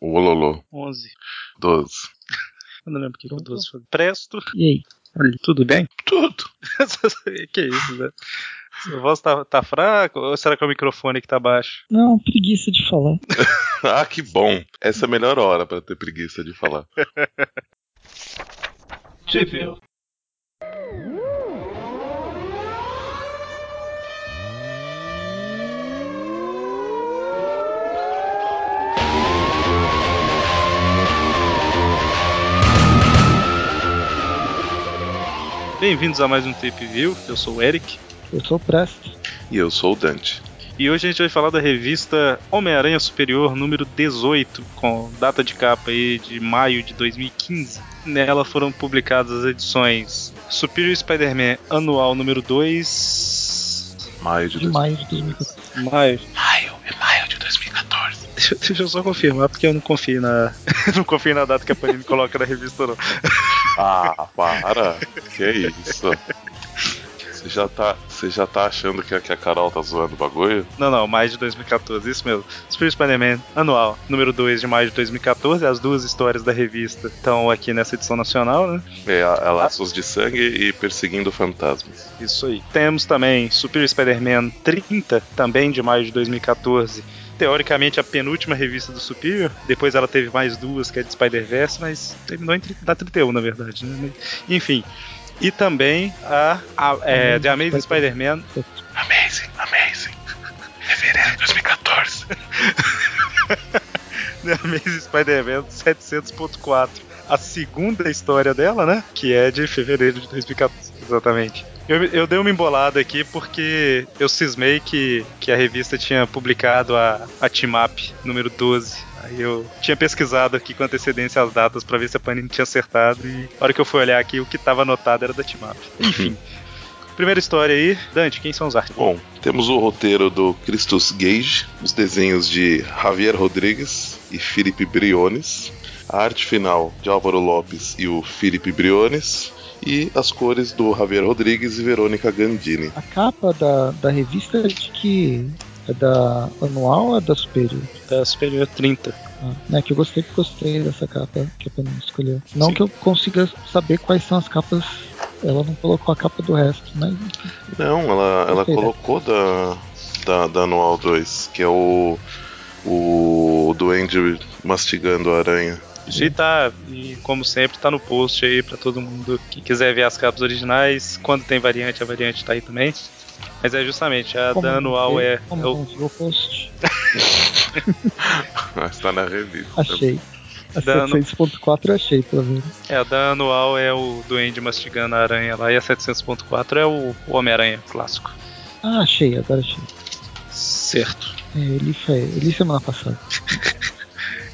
O Ololô. 11. 12. Eu não lembro o que o 12 foi. Presto. E aí? Olha, tudo bem? Tudo. que isso, né? Sua voz tá, tá fraca ou será que é o microfone que tá baixo? Não, preguiça de falar. ah, que bom. Essa é a melhor hora pra ter preguiça de falar. Tipo. Bem-vindos a mais um Tape View. Eu sou o Eric. Eu sou o Presto. E eu sou o Dante. E hoje a gente vai falar da revista Homem-Aranha Superior número 18, com data de capa aí de maio de 2015. Nela foram publicadas as edições Superior Spider-Man Anual número 2. Maio de, De maio de 2014. Maio. Maio, é maio de 2014. Deixa, deixa eu só confirmar, porque eu não confio na. não confio na data que a Panini coloca na revista, não. Ah, para. Que isso? Você já tá, você já tá achando que a, que a Carol tá zoando o bagulho? Não, não, maio de 2014, isso mesmo. Superior Spider-Man Anual, número 2 de maio de 2014. As duas histórias da revista estão aqui nessa edição nacional, né? É, a, a Laços de Sangue e Perseguindo Fantasmas. Isso aí. Temos também Superior Spider-Man 30, também de maio de 2014. Teoricamente a penúltima revista do Superior. Depois ela teve mais duas, que é de Spider-Verse, mas terminou em, na 31, na verdade. Né? Enfim. E também a, a é, The Amazing Spider-Man. Amazing, amazing. Reverendo 2014. The Amazing Spider-Man 700.4. A segunda história dela, né? Que é de fevereiro de 2014. Exatamente. Eu, eu dei uma embolada aqui porque eu cismei que, que a revista tinha publicado a, a Team Up número 12. Aí eu tinha pesquisado aqui com antecedência as datas pra ver se a Panini tinha acertado. E a hora que eu fui olhar aqui, o que tava anotado era da Team Up. Enfim. Primeira história aí. Dante, quem são os artistas? Bom, temos o roteiro do Christus Gage, os desenhos de Javier Rodrigues e Felipe Briones, a arte final de Álvaro Lopes e o Felipe Briones, e as cores do Javier Rodrigues e Verônica Gandini. A capa da, da revista é de que. É da anual ou é da superior? Da Superior 30. Ah, né, que eu gostei que gostei dessa capa que a Panini escolheu. Não Sim. que eu consiga saber quais são as capas. Ela não colocou a capa do resto, mas Não, ela, ela né? colocou da, da, da Anual 2, que é o, o Duende mastigando a aranha. E tá, e como sempre, tá no post aí pra todo mundo que quiser ver as capas originais. Quando tem variante, a variante tá aí também. Mas é justamente, a como da anual é. Como é o- o post? Mas tá na revista. Achei. A Dando- 700.4 eu achei, pelo menos. é, a da anual é o Duende mastigando a aranha lá, e a 700.4 é o, o Homem-Aranha clássico. Ah, achei, agora achei. Certo. É, ele foi. Ele semana passada.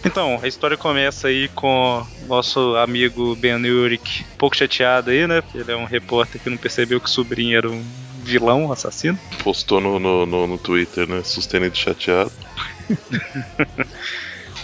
Então, a história começa aí com nosso amigo Ben Urich, um pouco chateado aí, né? Porque ele é um repórter que não percebeu que o sobrinho era um vilão, um assassino. Postou no, no, no, no Twitter, né? Sustenido chateado.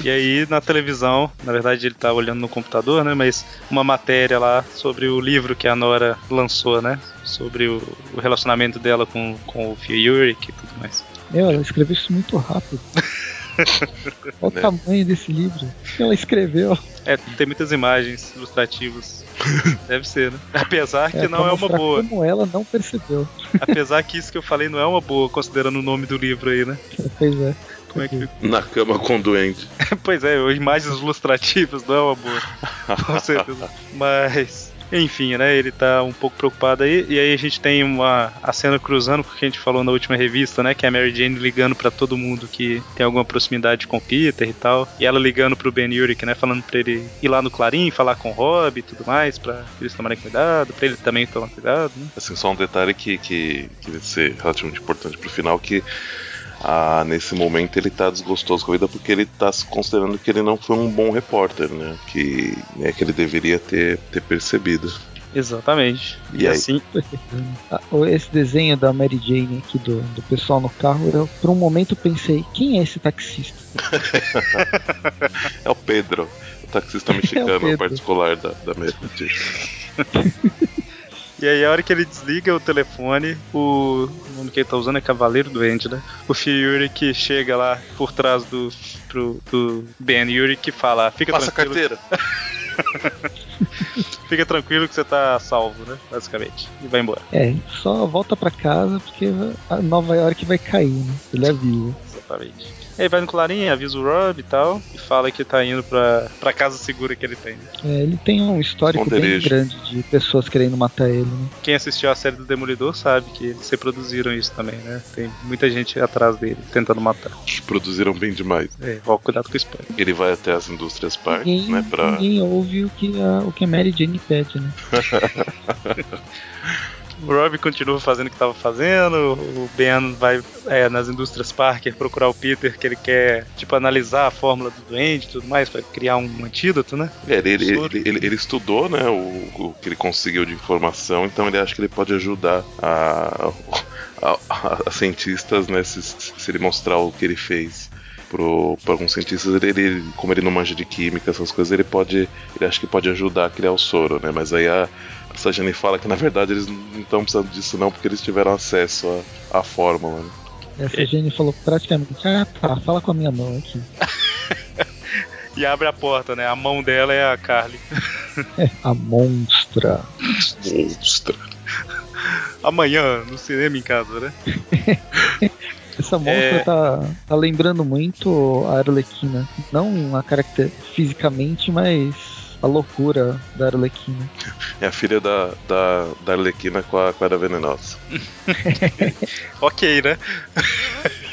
E aí na televisão, na verdade ele tá olhando no computador, né? Mas uma matéria lá sobre o livro que a Nora lançou, né? Sobre o, o relacionamento dela com, com o Furyk e tudo mais. Meu, ela escreveu isso muito rápido. Olha o Né? tamanho desse livro. O que ela escreveu? É, tem muitas imagens ilustrativas. Deve ser, né? Apesar que É, não é uma boa. Como ela não percebeu. Apesar que isso que eu falei não é uma boa, considerando o nome do livro aí, né? Pois é. Como é que Na cama com o doente. Pois é, imagens ilustrativas não é uma boa. Com certeza. Mas, enfim, né? Ele tá um pouco preocupado aí. E aí a gente tem uma a cena cruzando com o que a gente falou na última revista, né? Que é a Mary Jane ligando pra todo mundo que tem alguma proximidade com o Peter e tal. E ela ligando pro Ben Urich, né? Falando pra ele ir lá no Clarim, falar com o Rob e tudo mais, pra eles tomarem cuidado, pra ele também tomar cuidado, né? Assim, só um detalhe que, que, que vai ser relativamente importante pro final, que ah, nesse momento ele tá desgostoso com a vida porque ele tá se considerando que ele não foi um bom repórter, né? Que, né, que ele deveria ter, ter percebido. Exatamente. E, E aí? assim, Ah, Esse desenho da Mary Jane aqui do, do pessoal no carro, eu por um momento pensei, quem é esse taxista? É o Pedro, o taxista mexicano Pedro. particular da, da Meredith. E aí, a hora que ele desliga o telefone, o nome que ele tá usando é Cavaleiro Duende, né? O Fury que chega lá por trás do, pro, do Ben Yuri que fala: Fica Passa tranquilo. carteira. Fica tranquilo que você tá salvo, né? Basicamente. E vai embora. É, só volta pra casa porque a Nova York vai cair, né? Ele avisa. Exatamente. Aí vai no Clarim, avisa o Rob e tal, e fala que tá indo pra, pra casa segura que ele tem. né? É, ele tem um histórico bem grande de pessoas querendo matar ele, né? Quem assistiu a série do Demolidor sabe que eles reproduziram isso também, né? Tem muita gente atrás dele tentando matar. Que produziram bem demais. É, ó, cuidado com o spoiler. Ele vai até as indústrias Park, Ninguém, né? Pra. ninguém ouve o que, a, o que a Mary Jane pede, né? O Rob continua fazendo o que tava fazendo, o Ben vai é, nas indústrias Parker procurar o Peter, que ele quer, tipo, analisar a fórmula do doente e tudo mais, pra criar um antídoto, né? É, ele, ele, ele, ele- estudou, né, o, o que ele conseguiu de informação, então ele acha que ele pode ajudar a, a, a- cientistas, né, se, se ele mostrar o que ele fez pro, pra alguns cientistas, ele, ele- como ele não manja de química, essas coisas, ele pode, ele acha que pode ajudar a criar o soro, né, mas aí a, a Sajane fala que na verdade eles não estão precisando disso não, porque eles tiveram acesso à, à fórmula, né. Essa Jenny falou praticamente, ah tá, fala com a minha mão aqui. E abre a porta, né? A mão dela é a Carly. A monstra. Monstra. Amanhã, no cinema em casa, né? Essa monstra É. tá, tá lembrando muito a Arlequina. Não a caracter fisicamente, mas a loucura da Arlequina. É a filha da, da, da Arlequina com a, com a Era Venenosa. Ok, né?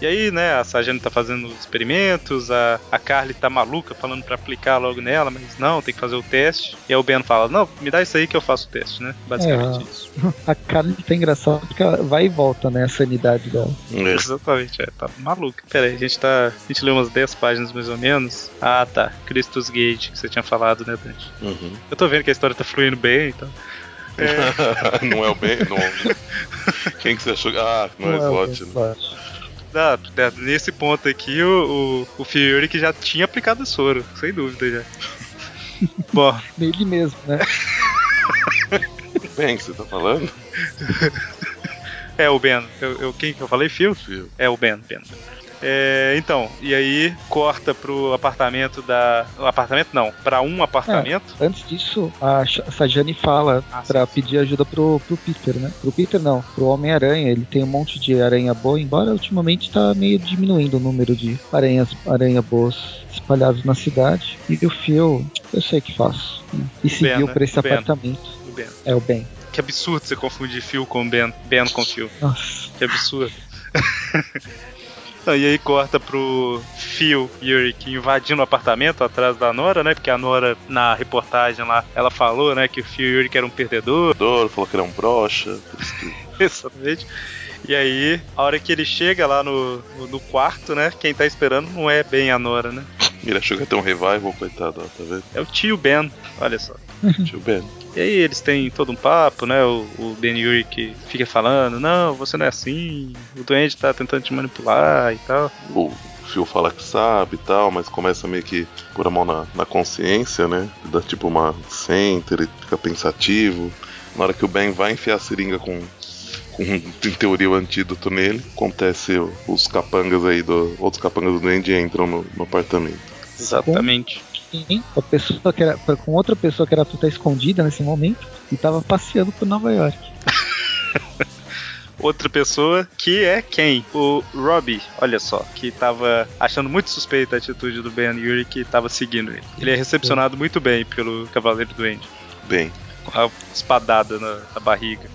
e aí, né, a Sargento tá fazendo os experimentos, a, a Carly tá maluca falando pra aplicar logo nela, mas não, tem que fazer o teste. E aí o Ben fala, não, me dá isso aí que eu faço o teste, né? Basicamente É. isso. A Carly tá engraçada porque ela vai e volta, né? A sanidade dela. É. Exatamente, é, tá maluca. Pera aí, a gente tá. A gente leu umas 10 páginas mais ou menos. Ah, tá. Christus Gage, que você tinha falado, né, Dante? Uhum. Eu tô vendo que a história tá fluindo bem, então. não é o bem. Não... Quem que você achou? Ah, não, é o Slot, né? Ah, nesse ponto aqui, o, o, o Fury que já tinha aplicado o soro, sem dúvida já. Bom, Nele mesmo, né? Bem, que você tá falando? é o Ben. Eu, eu- quem que eu falei? Phil? Fio. É o Ben, Ben. É, então, e aí corta pro apartamento da. O apartamento não, pra um apartamento. Antes disso, a Sajane fala Ah, pra sim. pedir ajuda pro, pro Peter, né? Pro Peter não, pro Homem-Aranha. Ele tem um monte de aranha boa, embora ultimamente tá meio diminuindo o número de aranhas aranha boas espalhados na cidade. E o Phil, eu sei o que faço. E O seguiu né? pra esse Ben. apartamento. O Ben. É o Ben. Que absurdo você confundir Phil com Ben. Ben com Phil. Nossa. Que absurdo. e aí corta pro Phil Yuri que invadindo o apartamento atrás da Nora, né? Porque a Nora, na reportagem lá, ela falou, né, que o Phil Yuri era um perdedor. Dor, falou que era um por isso que- Exatamente. E aí, a hora que ele chega lá no, no, no quarto, né? Quem tá esperando não é bem a Nora, né? Ele achou que ia ter um revival, coitado, ó, tá vendo? É o tio Ben, olha só. Tio Ben. E aí eles têm todo um papo, né? O, o Ben Yuri que fica falando, não, você não é assim, o doente tá tentando te manipular e tal. O Phil fala que sabe e tal, mas começa meio que pôr a mão na, na consciência, né? Dá tipo uma center, ele fica pensativo. Na hora que o Ben vai enfiar a seringa com, com em teoria, o antídoto nele, acontece os capangas aí, do, outros capangas do Duende entram no, no apartamento. Exatamente. A pessoa que era, com outra pessoa que era pra estar escondida nesse momento e tava passeando por Nova York. Outra pessoa que é quem? O Robbie, olha só, que tava achando muito suspeita a atitude do Ben Yuri que tava seguindo ele. Ele é recepcionado muito bem pelo Cavaleiro Doente, Bem, com a espadada na, na barriga.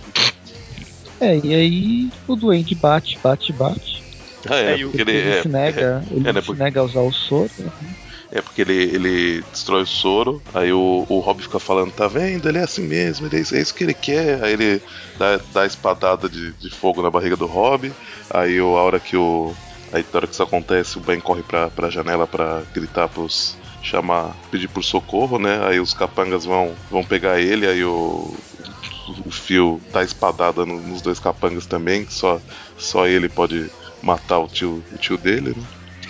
É, e aí o doente bate, bate, bate. ah, é, É, e ele, ele é, se nega, ele é, né, se nega a usar o soro. É porque ele, ele destrói o soro, aí o, o Rob fica falando, tá vendo? Ele é assim mesmo, ele é isso, é isso que ele quer. Aí ele dá, dá a espadada de, de fogo na barriga do Rob. Aí o- a hora que o. Aí na hora que isso acontece, o Ben corre pra, pra janela pra gritar pros. chamar. pedir por socorro, né? Aí os capangas vão, vão pegar ele, aí o. O fio dá espadada no- nos dois capangas também, só, só ele pode matar o tio, o tio dele, né?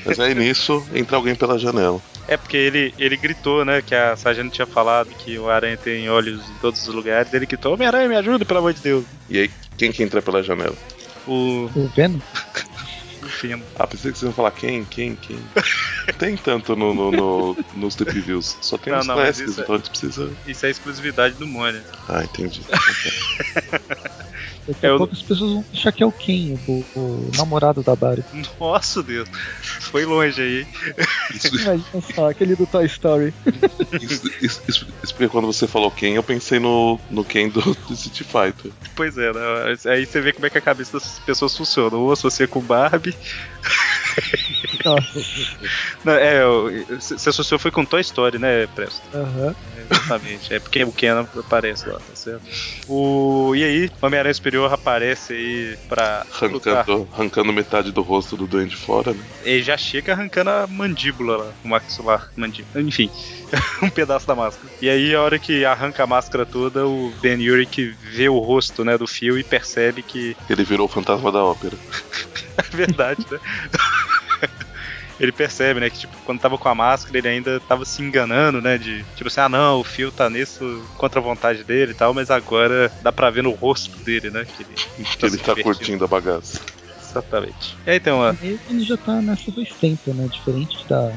Mas aí nisso entra alguém pela janela. É porque ele, ele gritou, né, que a Sargento tinha falado que o aranha tem olhos em todos os lugares. Ele gritou, Homem-Aranha, me ajuda, pelo amor de Deus. E aí, quem que entra pela janela? O. O Venom? o Venom. Ah, pensei que você ia falar quem, quem, quem. Tem tanto no, no, no, nos Deep Views. Só tem Não, os não, mas clássicos, é- então a gente precisa. Isso é exclusividade do Mônia. Ah, entendi. Daqui É, a eu- pouco as pessoas vão achar que é o Ken, o, o namorado da Barbie. Nossa Deus. Foi longe aí. hein? Isso, Imagina só, aquele do Toy Story. isso, isso, isso- isso porque quando você falou quem, eu pensei no, no Ken do, do City Fighter. Pois é, né? aí você vê como é que a cabeça das pessoas funciona. Ou associia com Barbie. Nossa. Não, é, o- você associou foi com Toy Story, né, Presto? Aham. É, exatamente. É porque o Ken aparece lá, tá certo? O... E aí, o Homem-Aranha Superior aparece aí pra. Arrancando, arrancando metade do rosto do Duende fora, né? Ele já chega arrancando a mandíbula lá, o maxilar, mandíbula. Enfim, um pedaço da máscara. E aí, a hora que arranca a máscara toda, o Ben Urich vê o rosto né, do fio e percebe que Ele virou o fantasma da ópera. é verdade, né? Ele percebe, né, que tipo, quando tava com a máscara, ele ainda tava se enganando, né, de tipo assim, ah não, o fio tá nisso contra a vontade dele e tal, mas agora dá pra ver no rosto dele, né, que ele, Que ele se tá curtindo a bagaça. Exatamente. E aí tem uma, Ele ele já tá nessa faz tempo, né? Diferente da,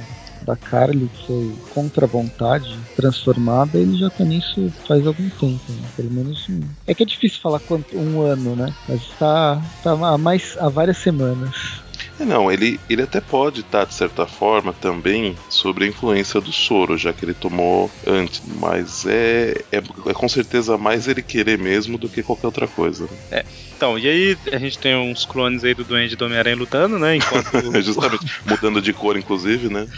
da Carly, foi contra a vontade transformada, ele já tá nisso faz algum tempo, né? Pelo menos um. É que é difícil falar quanto um ano, né? Mas tá, tá há mais há várias semanas. É, não, ele, ele até pode estar, de certa forma, também sobre a influência do soro, já que ele tomou antes. Mas é, é, é com certeza mais ele querer mesmo do que qualquer outra coisa. Né? Então, e aí a gente tem uns clones aí do Duende do Homem-Aranha lutando, né? Enquanto. Justamente, mudando de cor, inclusive, né?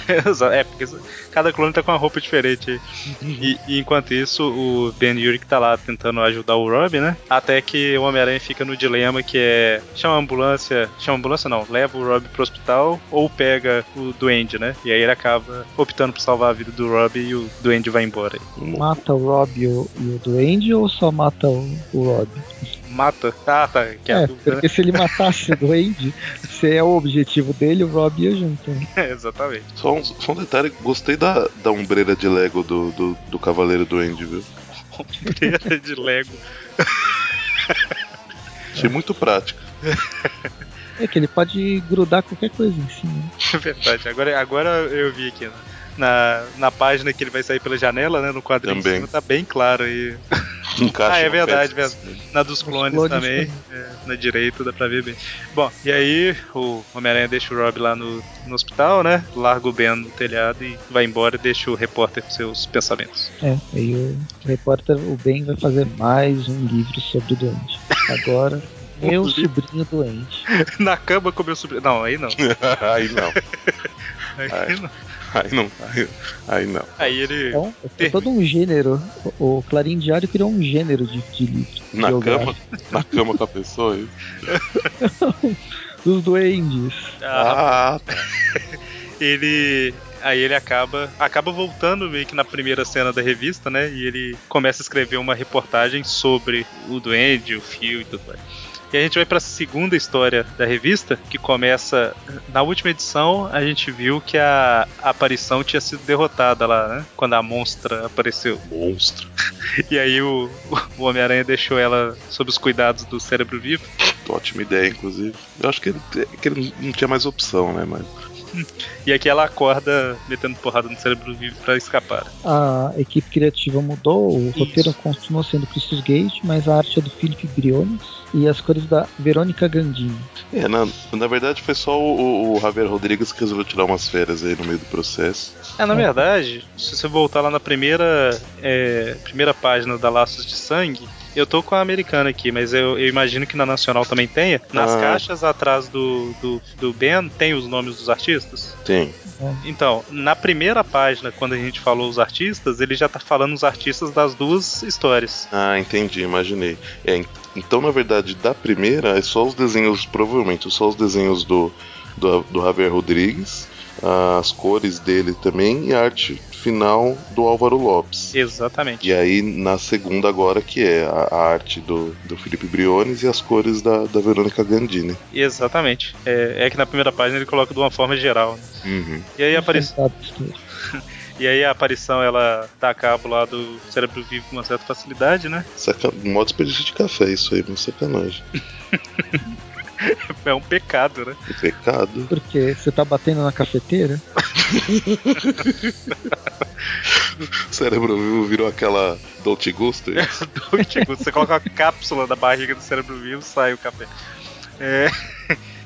É, porque cada clone tá com uma roupa diferente aí. E, e enquanto isso, o Ben Urich tá lá tentando ajudar o Rob, né? Até que o Homem-Aranha fica no dilema que é chama a ambulância. Chama a ambulância não, leva o Rob pro hospital ou pega o Duende, né? E aí ele acaba optando por salvar a vida do Rob e o Duende vai embora. Mata o Rob e o, e o Duende ou só mata o, o Rob? Mata. Ah, tá. Que é a É, dúvida, porque se ele matasse o Duende, se é o objetivo dele, o Rob ia junto. Né? né? Exatamente. Só um, só um detalhe, gostei da, da ombreira de Lego do, do, do Cavaleiro Duende, viu? Ombreira de Lego. Achei muito prático. É que ele pode grudar qualquer coisa em cima. né? É verdade. Agora, agora eu vi aqui na, na, na página que ele vai sair pela janela, né? No quadrinho Também. em cima, tá bem claro aí. Encaixa Ah, é verdade, pé. Na dos Os clones, clones também. também. é, na direita dá pra ver bem. Bom, e aí o Homem-Aranha deixa o Rob lá no, no hospital, né? Larga o Ben no telhado e vai embora e deixa o repórter com seus pensamentos. É, aí o repórter, o Ben, vai fazer mais um livro sobre o Duende. Agora, meu sobrinho doente. na cama com meu sobrinho. Não, aí não. aí não. Aí, Ai. não. Aí não. Aí, aí não. Aí ele. É, um- é todo um gênero. O, o Clarim Diário criou um gênero de, de livro. Na cama, na cama com a pessoa, é isso? Dos duendes. Ah, Ah, tá. ele aí ele acaba acaba voltando meio que na primeira cena da revista, né? E ele começa a escrever uma reportagem sobre o duende, o fio e tudo mais. E a gente vai para a segunda história da revista, que começa na última edição, a gente viu que a, a aparição tinha sido derrotada lá, né? Quando a monstra apareceu. Monstro. E aí o, o Homem-Aranha deixou ela sob os cuidados do cérebro vivo. Ótima ideia, inclusive. Eu acho que ele, que ele não tinha mais opção, né? Mas E aqui ela acorda metendo porrada no cérebro vivo para escapar. A equipe criativa mudou, o Isso. roteiro continuou sendo Christus Gage, mas a arte é do Felipe Briones e as cores da Verônica Gandini. É, na, na verdade foi só o, o Javier Rodrigues que resolveu tirar umas férias aí no meio do processo. É, na verdade, se você voltar lá na primeira, é, primeira página da Laços de Sangue, eu tô com a americana aqui, mas eu, eu imagino que na nacional também tenha. Nas Ah. caixas atrás do, do, do Ben tem os nomes dos artistas. Tem. Então, na primeira página, quando a gente falou os artistas, ele já tá falando os artistas das duas histórias. Ah, entendi, imaginei. É, en- então, na verdade, da primeira é só os desenhos, provavelmente, só os desenhos do, do, do Javier Rodrigues, as cores dele também e a arte final do Álvaro Lopes. Exatamente. E aí, na segunda agora, que é a, a arte do, do Felipe Briones e as cores da, da Verônica Gandini. Exatamente. É, é que na primeira página ele coloca de uma forma geral. Né? Uhum. E aí apare... Contado a história. E aí a aparição ela dá cabo lá do cérebro vivo com uma certa facilidade, né? Saca... Mó desperdício de café isso aí, mas sacanagem. É um pecado, né? Que pecado. Porque você tá batendo na cafeteira? O cérebro vivo virou aquela Dolce Gusto. é Dolce Gusto. Você coloca a cápsula da barriga do cérebro vivo, sai o café. É.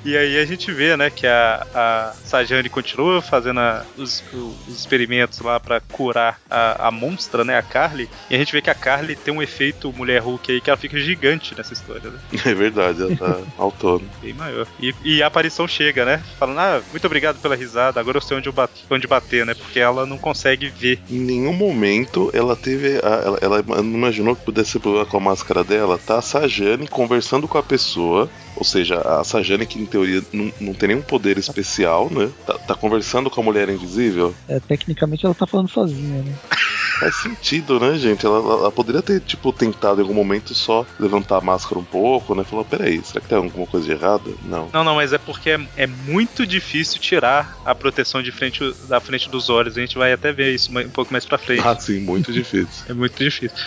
E aí a gente vê, né, que a, a Sajane continua fazendo a, os, os, experimentos lá para curar a, a monstra, né, a Carly. E a gente vê que a Carly tem um efeito mulher Hulk aí que ela fica gigante nessa história, né? É verdade, ela tá autônoma. Bem maior. E, e, a aparição chega, né? Falando, ah, muito obrigado pela risada, agora eu sei onde, eu bate, onde bater, né? Porque ela não consegue ver. Em nenhum momento ela teve. A, ela, ela não imaginou que pudesse ser problema com a máscara dela. Tá a Sajane conversando com a pessoa ou seja, a Sajane, que em teoria não, não tem nenhum poder especial, né? Tá, tá, conversando com a mulher invisível. É, tecnicamente ela tá falando sozinha, né? Faz sentido, né, gente? Ela, ela, poderia ter, tipo, tentado em algum momento só levantar a máscara um pouco, né? Falar, peraí, será que tem alguma coisa de errada? Não. Não, não, mas é porque é, é, muito difícil tirar a proteção de frente da frente dos olhos. A gente vai até ver isso um pouco mais pra frente. Ah, sim, muito difícil. é muito difícil.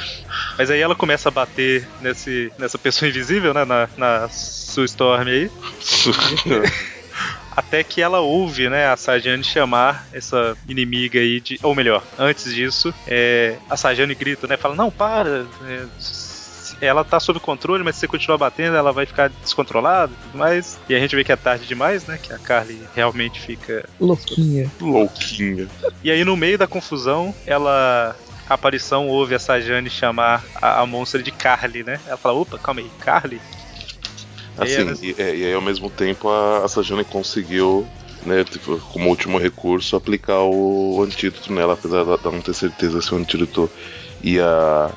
Mas aí ela começa a bater nesse, nessa pessoa invisível, né? Na, na Sue Storm aí. Até que ela ouve, né, a Sajane chamar essa inimiga aí de. Ou melhor, antes disso, é, a Sajane grita, né? Fala, não, para! É, ela tá sob controle, mas se você continuar batendo, ela vai ficar descontrolada e tudo mais. E a gente vê que é tarde demais, né? Que a Carly realmente fica. Louquinha. Louquinha. E aí, no meio da confusão, ela a aparição ouve a Sajane chamar a, a monstra de Carly, né? Ela fala, opa, calma aí, Carly? Assim, e, e, e, aí ao mesmo tempo a, a Sajane conseguiu, né, tipo, como último recurso, aplicar o, o antídoto nela, apesar de não ter certeza se o antídoto ia,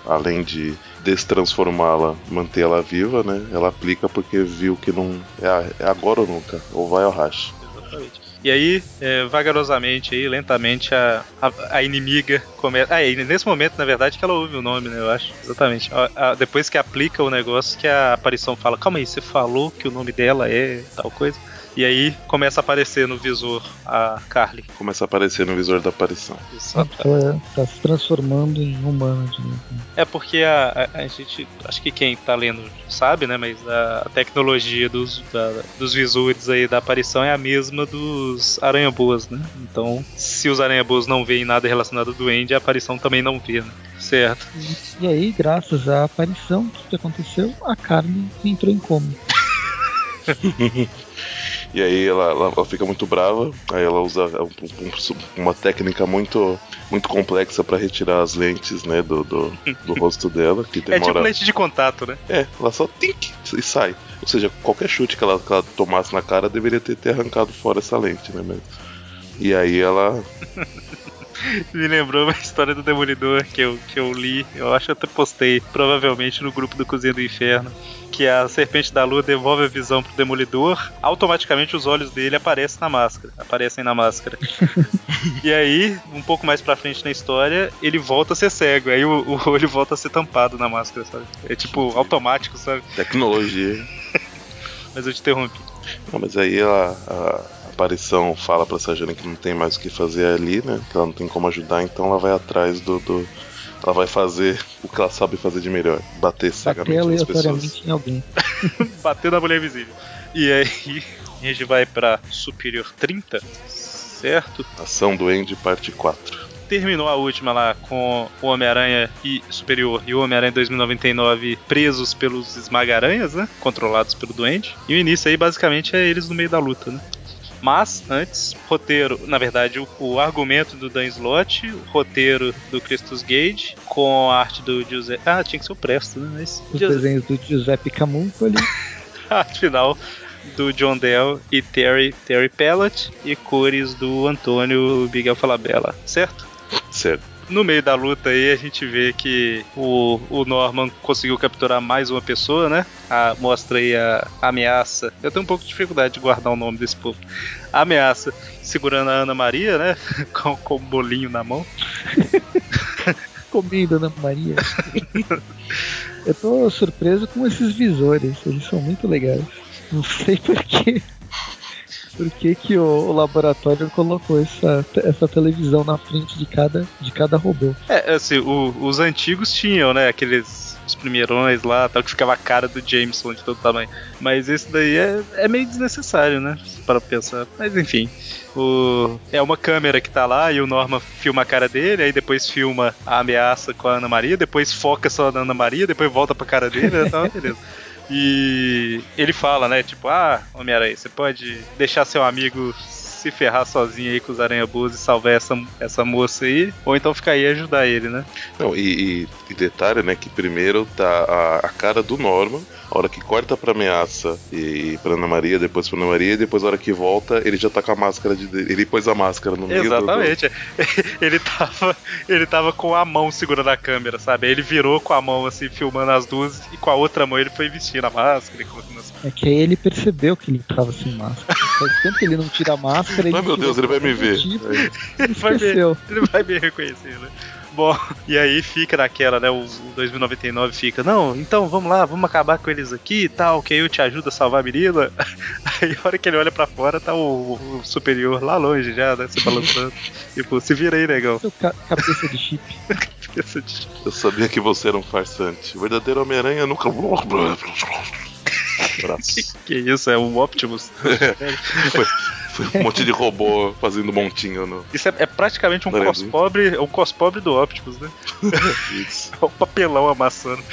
além de destransformá-la, manter ela viva, né? Ela aplica porque viu que não. É, é agora ou nunca, ou vai ao racha. Exatamente. E aí, é, vagarosamente, aí, lentamente, a, a, a, inimiga começa. Ah, e nesse momento, na verdade, que ela ouve o nome, né? Eu acho. Exatamente. A, depois que aplica o negócio, que a aparição fala: Calma aí, você falou que o nome dela é tal coisa. E aí começa a aparecer no visor a Carly. Começa a aparecer no visor da aparição. Ela tá se transformando em humana de novo. É porque a, a, a, gente. Acho que quem tá lendo sabe, né? Mas a, tecnologia dos, da, dos visores aí da aparição é a mesma dos aranha-boas, né? Então, se os aranha-boas não veem nada relacionado ao duende, a aparição também não vê, né? Certo. E, e aí, graças à aparição, o que aconteceu? A Carly entrou em coma. E aí ela, ela, ela, fica muito brava, aí ela usa um, um, uma técnica muito muito complexa para retirar as lentes, né, do, do, do, rosto dela, que demora... É tipo lente de contato, né? É, ela só tink e sai. Ou seja, qualquer chute que ela, que ela tomasse na cara deveria ter, ter arrancado fora essa lente, né, mesmo. E aí ela Me lembrou uma história do Demolidor que eu, que eu li, eu acho que até postei, provavelmente no grupo do Cozinha do Inferno, que a Serpente da Lua devolve a visão pro Demolidor, automaticamente os olhos dele aparecem na máscara, aparecem na máscara. e aí, um pouco mais pra frente na história, ele volta a ser cego, aí o, o olho volta a ser tampado na máscara, sabe? É tipo automático, sabe? Tecnologia. mas eu te interrompi. Não, mas aí a, a aparição fala pra Sajane que não tem mais o que fazer ali, né? Que ela não tem como ajudar, então ela vai atrás do. do ela vai fazer o que ela sabe fazer de melhor: bater cegamente nas pessoas. em alguém. bater na mulher visível. E aí a gente vai pra Superior 30, certo? Ação do End, parte 4 terminou a última lá com o Homem-Aranha e Superior e o Homem-Aranha 2099 presos pelos esmagaranhas, né? Controlados pelo Duende. E o início aí basicamente é eles no meio da luta, né? Mas, antes, roteiro, na verdade, o, o, argumento do Dan Slott, o roteiro do Christus Gage, com a arte do Giuseppe. Ah, tinha que ser o Presto, né? Mas... Os Giuseppe... desenhos do Giuseppe Camunco ali. a arte final do John Dell e Terry, Terry Pellett, e cores do Antônio Miguel Falabella, certo? Certo. No meio da luta aí a gente vê que o, o Norman conseguiu capturar mais uma pessoa, né? A, mostra aí a, a ameaça. Eu tenho um pouco de dificuldade de guardar o nome desse povo. A ameaça segurando a Ana Maria, né? com, com o bolinho na mão. Comendo Ana Maria. Eu tô surpreso com esses visores, eles são muito legais. Não sei porquê por que, que o, o, laboratório colocou essa, essa televisão na frente de cada, de cada robô. É, assim, o, os antigos tinham, né, aqueles os primeirões lá, tal, que ficava a cara do Jameson de todo tamanho. Mas esse daí é, é meio desnecessário, né? Para pensar. Mas enfim. O... É uma câmera que tá lá e o Norma filma a cara dele, aí depois filma a ameaça com a Ana Maria, depois foca só na Ana Maria, depois volta pra cara dele, então beleza. E ele fala, né? Tipo, ah, Homem-Aranha, você pode deixar seu amigo se ferrar sozinho aí com os aranha-boas e salvar essa, essa moça aí, ou então ficar aí e ajudar ele, né? Não, e, e, e detalhe, né, que primeiro tá a, a, cara do Norman, a hora que corta pra ameaça e pra Ana Maria, depois pra Ana Maria, e depois a hora que volta, ele já tá com a máscara de. Ele pôs a máscara no meio Exatamente. Do... ele, tava, ele tava com a mão segurando a câmera, sabe? Aí ele virou com a mão assim, filmando as duas, e com a outra mão ele foi vestindo a máscara e colocando as... É que aí ele percebeu que ele tava sem máscara. Faz tempo que ele não tira a máscara Mas, meu Deus, ele vai me ver. Tipo, ele, vai me, ele vai me reconhecer, né? Bom, e aí fica naquela, né? O, o 2099 fica, não, então vamos lá, vamos acabar com eles aqui e tal, que aí eu te ajudo a salvar a menina. Aí a hora que ele olha pra fora, tá o, o superior lá longe já, né? Se balançando. tipo, se vira aí, negão. Ca cabeça de chip. cabeça de chip. Eu sabia que você era um farsante. O verdadeiro Homem-Aranha nunca. Que isso, é um Optimus. foi, foi, um monte de robô fazendo montinho no. Isso é, é praticamente um cospobre, um cospobre do Optimus, né? isso. É um papelão amassando.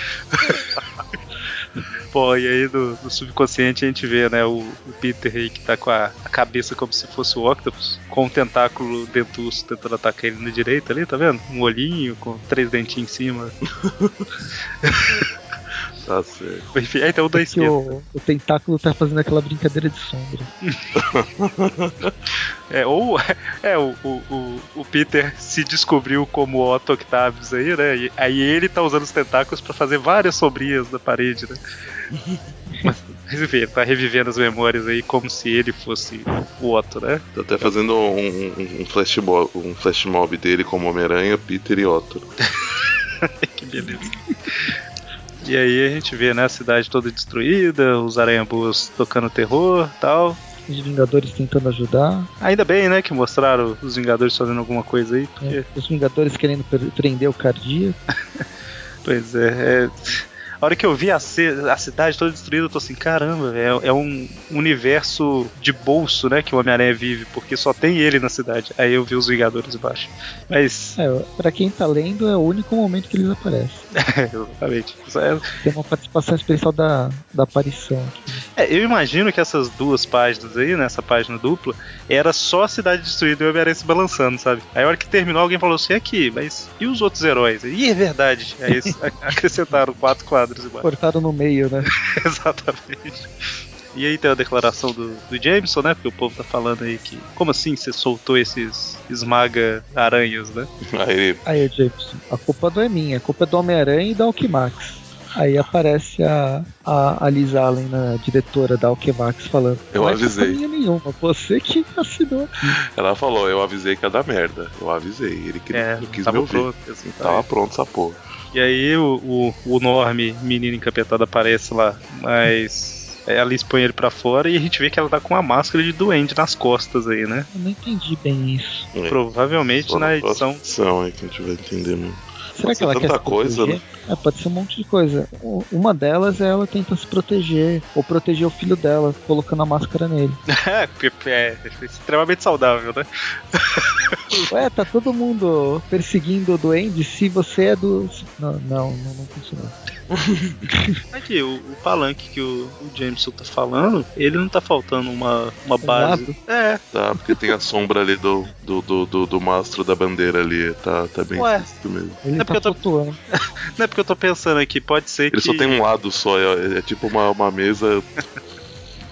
Pô, e aí no, no, subconsciente a gente vê, né, o, o, Peter aí que tá com a, a, cabeça como se fosse o Octopus, com um tentáculo dentuço tentando atacar ele na direita ali, tá vendo? Um olhinho com três dentinhos em cima. Tá certo. Enfim, é, então o da esquerda. O, o, tentáculo tá fazendo aquela brincadeira de sombra. é, ou é, o, o, o Peter se descobriu como Otto Octavius aí, né? E, aí ele tá usando os tentáculos para fazer várias sombrinhas na parede, né? mas, mas enfim, ele tá revivendo as memórias aí como se ele fosse o Otto, né? Tá até fazendo um, um, um, flash, mob, um flash mob dele como Homem-Aranha, Peter e Otto. que beleza. E aí a gente vê, né, a cidade toda destruída, os aranha-boas tocando terror tal. Os Vingadores tentando ajudar. Ainda bem, né, que mostraram os Vingadores fazendo alguma coisa aí. Porque... É, os Vingadores querendo prender o cardíaco. pois é, é a hora que eu vi a, a cidade toda destruída, eu tô assim, caramba, é, é um universo de bolso, né, que o Homem-Aranha vive, porque só tem ele na cidade. Aí eu vi os Vingadores embaixo. Mas. É, pra quem tá lendo, é o único momento que eles aparecem. é, exatamente. É... Tem uma participação especial da, da aparição. É, eu imagino que essas duas páginas aí, nessa né, página dupla, era só a cidade destruída e o Homem-Aranha se balançando, sabe? Aí a hora que terminou, alguém falou assim: aqui, mas e os outros heróis? E é verdade. Aí eles acrescentaram quatro quadros quadros iguais. Cortado no meio, né? Exatamente. E aí tem a declaração do, do Jameson, né? Porque o povo tá falando aí que. Como assim você soltou esses esmaga-aranhas, né? Aí, aí Jameson, a culpa não é minha, a culpa é do Homem-Aranha e da Alquimax. Aí aparece a, a, a Liz Allen, a diretora da Alquemax, falando. Eu avisei. Não nenhuma, você que assinou aqui. Ela falou, eu avisei que ia dar merda. Eu avisei. Ele que, é, quis me ouvir. Pronto, assim, tava pronto essa porra. E aí o, o, o Norme, menino encapetado, aparece lá, mas ela expõe ele para fora e a gente vê que ela tá com uma máscara de duende nas costas aí, né? Eu não entendi bem isso. É, Provavelmente na edição. edição aí que a gente vai entender mesmo. Será que ela tanta quer coisa, né? É, pode ser um monte de coisa. Uma delas é ela tenta se proteger, ou proteger o filho dela, colocando a máscara nele. é, é extremamente saudável, né? Ué, tá todo mundo perseguindo o duende se você é do. Não, não, não, não funcionou. Aqui, o, o, palanque que o, o Jameson tá falando, ele não tá faltando uma, uma base. É. Tá, porque tem a sombra ali do, do, do, do, do mastro da bandeira ali. Tá, tá bem Ué. mesmo. Ele é tá porque eu tô... não é porque eu tô pensando aqui, pode ser ele que. Ele só tem um lado só, é, é tipo uma, uma mesa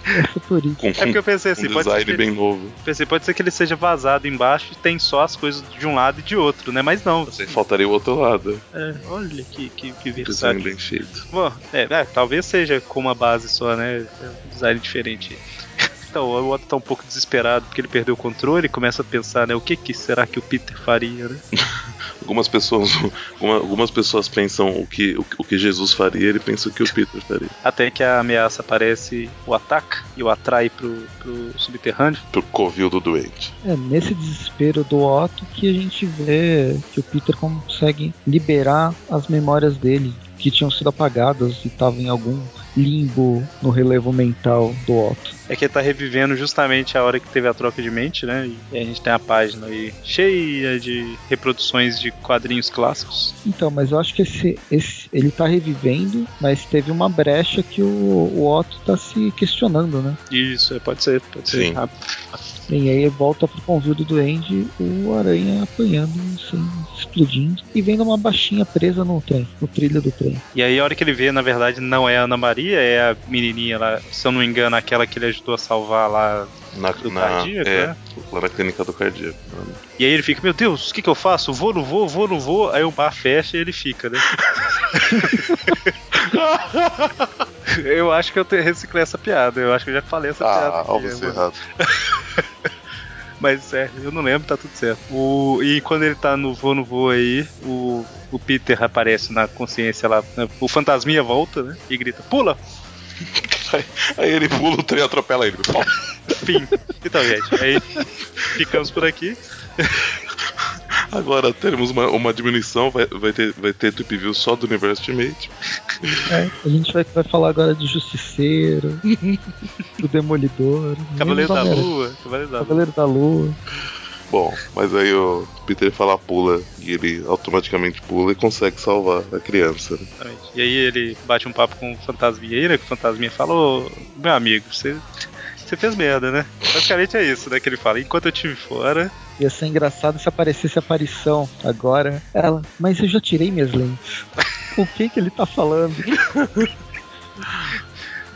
é Com, é porque eu pensei assim, um pode ser que, bem novo. Pensei, pode ser que ele seja vazado embaixo e tem só as coisas de um lado e de outro, né? Mas não. Você faltaria o outro lado. É, olha que, que, que versátil. bem feito. Bom, é, é, talvez seja com uma base só, né? É um design diferente. Então, o Otto tá um pouco desesperado porque ele perdeu o controle e começa a pensar, né? O que, que será que o Peter faria, né? algumas pessoas algumas pessoas pensam o que, o, o, que Jesus faria, ele pensa o que o Peter faria. Até que a ameaça aparece, o ataca e o atrai pro, pro subterrâneo. Pro covil do doente. É nesse desespero do Otto que a gente vê que o Peter consegue liberar as memórias dele que tinham sido apagadas e estavam em algum limbo no relevo mental do Otto. É que ele tá revivendo justamente a hora que teve a troca de mente, né? E a gente tem a página aí cheia de reproduções de quadrinhos clássicos. Então, mas eu acho que esse, esse ele tá revivendo, mas teve uma brecha que o, o Otto tá se questionando, né? Isso, é, pode ser, pode ser. Sim. rápido. E aí volta pro convívio do Duende, o aranha apanhando, assim, explodindo, e vendo uma baixinha presa no trem, no trilho do trem. E aí a hora que ele vê, na verdade, não é a Ana Maria, é a menininha lá, se eu não me engano, aquela que ele ajudou a salvar lá Na, do na, cardíaco, é, né? lá na clínica do cardíaco. E aí ele fica, meu Deus, o que, que eu faço? Vou, não vou, vou, não vou. Aí o bar fecha e ele fica, né? eu acho que eu reciclei essa piada. Eu acho que eu já falei essa piada. Ah, aqui, ó, você mano. errado. Mas é, eu não lembro, tá tudo certo. O, e quando ele tá no voo, no voo aí, o, o Peter aparece na consciência lá. né? O fantasminha volta, né? E grita, pula! Aí, aí ele pula o trem atropela ele. Pau. Fim. Então, gente, aí ficamos por aqui. Agora teremos uma, uma diminuição, vai, vai ter, vai ter Tweep View só do Universo Ultimate. É, a gente vai, vai falar agora de Justiceiro, do Demolidor, Cavaleiro da Lua. Cavaleiro da Lua. Cavaleiro da Lua. Bom, mas aí o Peter fala pula e ele automaticamente pula e consegue salvar a criança. né? Exatamente. E aí ele bate um papo com o Fantasminha aí, né? Que o Fantasminha fala, ô, meu amigo, você, você fez merda, né? Basicamente é isso, né? Que ele fala, enquanto eu estive fora, Ia ser engraçado se aparecesse a aparição agora. Ela, mas eu já tirei minhas lentes. O que que ele tá falando?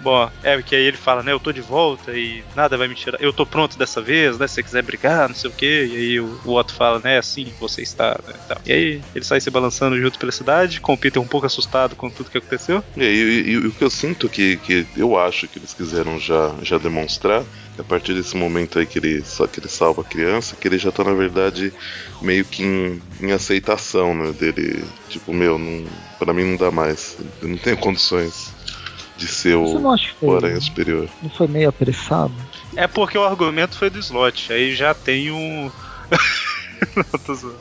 Bom, é, porque aí ele fala, né, eu tô de volta e nada vai me tirar. Eu tô pronto dessa vez, né? Se você quiser brigar, não sei o quê. E aí o, o Otto fala, né, assim você está, né? e tal. E aí ele sai se balançando junto pela cidade, com o Peter um pouco assustado com tudo que aconteceu. E, e- e o que eu sinto que, que eu acho que eles quiseram já, já demonstrar, que a partir desse momento aí que ele, só que ele salva a criança, que ele já tá na verdade meio que em, em aceitação, né? Dele, tipo, meu, não, pra mim não dá mais. Eu não tenho condições de ser Você não o, acha que o foi, aranha superior. não foi meio apressado? É porque o argumento foi do slot, aí já tem um. Não, tô zoando.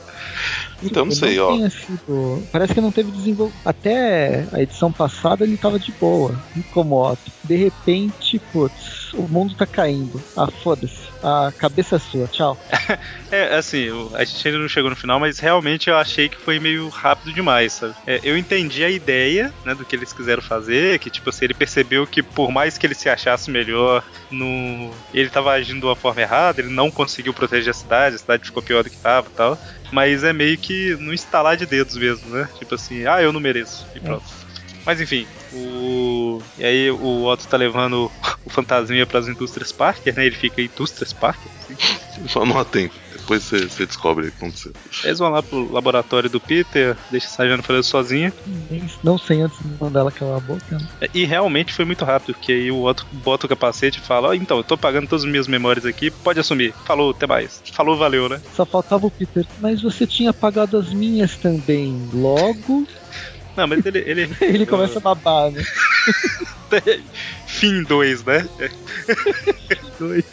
Então, não sei, ó. tenha sido- Parece que não teve desenvolvimento. Até a edição passada ele tava de boa, como Otto. De repente, putz, o mundo tá caindo. Ah, foda-se. A cabeça é sua, tchau. É, assim, a gente ainda não chegou no final, mas realmente eu achei que foi meio rápido demais, sabe? É, eu entendi a ideia, né, do que eles quiseram fazer, que, tipo assim, ele percebeu que por mais que ele se achasse melhor, no... ele tava agindo de uma forma errada, ele não conseguiu proteger a cidade, a cidade ficou pior do que tava e tal. Mas é meio que no instalar de dedos mesmo, né? Tipo assim, ah, eu não mereço. E pronto. Mas enfim, o. E aí o Otto tá levando o fantasminha pras indústrias Parker, né? Ele fica indústrias Parker, assim. Só não atento. Depois você, você descobre o que aconteceu. Eles vão lá pro laboratório do Peter, deixa a Sajana fazer sozinha. Não sei antes de mandar ela calar a boca. né? E realmente foi muito rápido, porque aí o Otto bota o capacete e fala: Ó, então, eu tô pagando todas as minhas memórias aqui, pode assumir. Falou, até mais. Falou, valeu, né? Só faltava o Peter. Mas você tinha apagado as minhas também. Logo, Não, mas ele. Ele, ele começa a babar, né? Fim 2, né? Dois.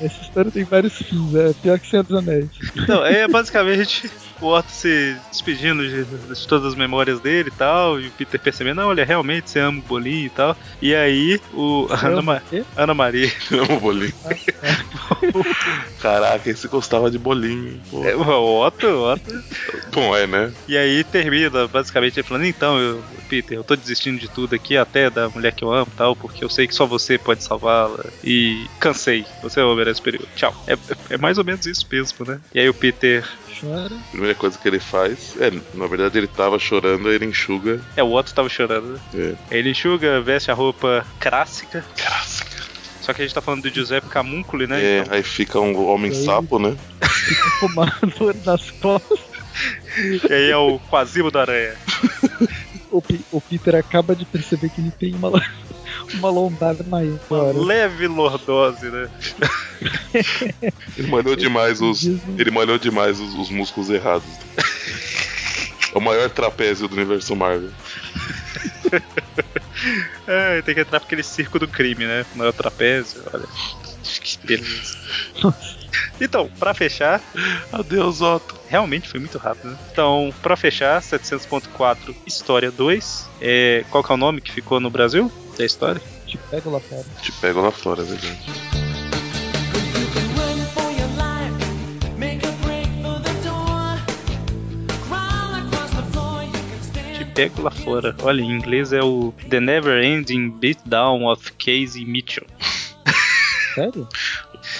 Essa história tem vários fins, é pior que Senhor dos Anéis. Então, é basicamente Otto se despedindo de, de todas as memórias dele e tal, e o Peter percebendo, não, olha, realmente você ama o bolinho e tal. E aí o Ana, Ma-? Ana Maria, Amo bolinho. Caraca, esse gostava de bolinho. Pô. é, o Otto, o Otto. Bom, é, né? E aí termina basicamente ele falando, então, eu, Peter, eu tô desistindo de tudo aqui, até da mulher que eu amo e tal, porque eu sei que só você pode salvá-la. E cansei, você é o Homem-Aranha superior. Tchau. É, é mais ou menos isso mesmo, né? E aí o Peter. Chora. Primeira coisa que ele faz. É, na verdade ele tava chorando, aí ele enxuga. É, o Otto tava chorando, né? É. Ele enxuga, veste a roupa clássica. Clássica. Só que a gente tá falando do Giuseppe Camuncoli, né? É, Então, aí fica um homem E aí? sapo, né? Fica dor nas costas. e aí é o Quasimo da Aranha. O, o Peter acaba de perceber que ele tem uma, uma lombada maior. Uma leve lordose, né? Ele malhou demais os. Ele malhou demais os, os músculos errados. É o maior trapézio do universo Marvel. É, tem que entrar pra aquele circo do crime, né? Maior trapézio, olha. Que beleza. Então, pra fechar, Adeus, Otto. Realmente foi muito rápido. Né? Então, para fechar, 700.4 História 2. É, qual que é o nome que ficou no Brasil da história? Te pego lá fora. Te pego lá fora, é verdade. Te pego lá fora. Olha, em inglês é o The Never Ending Beatdown of Casey Mitchell. Sério?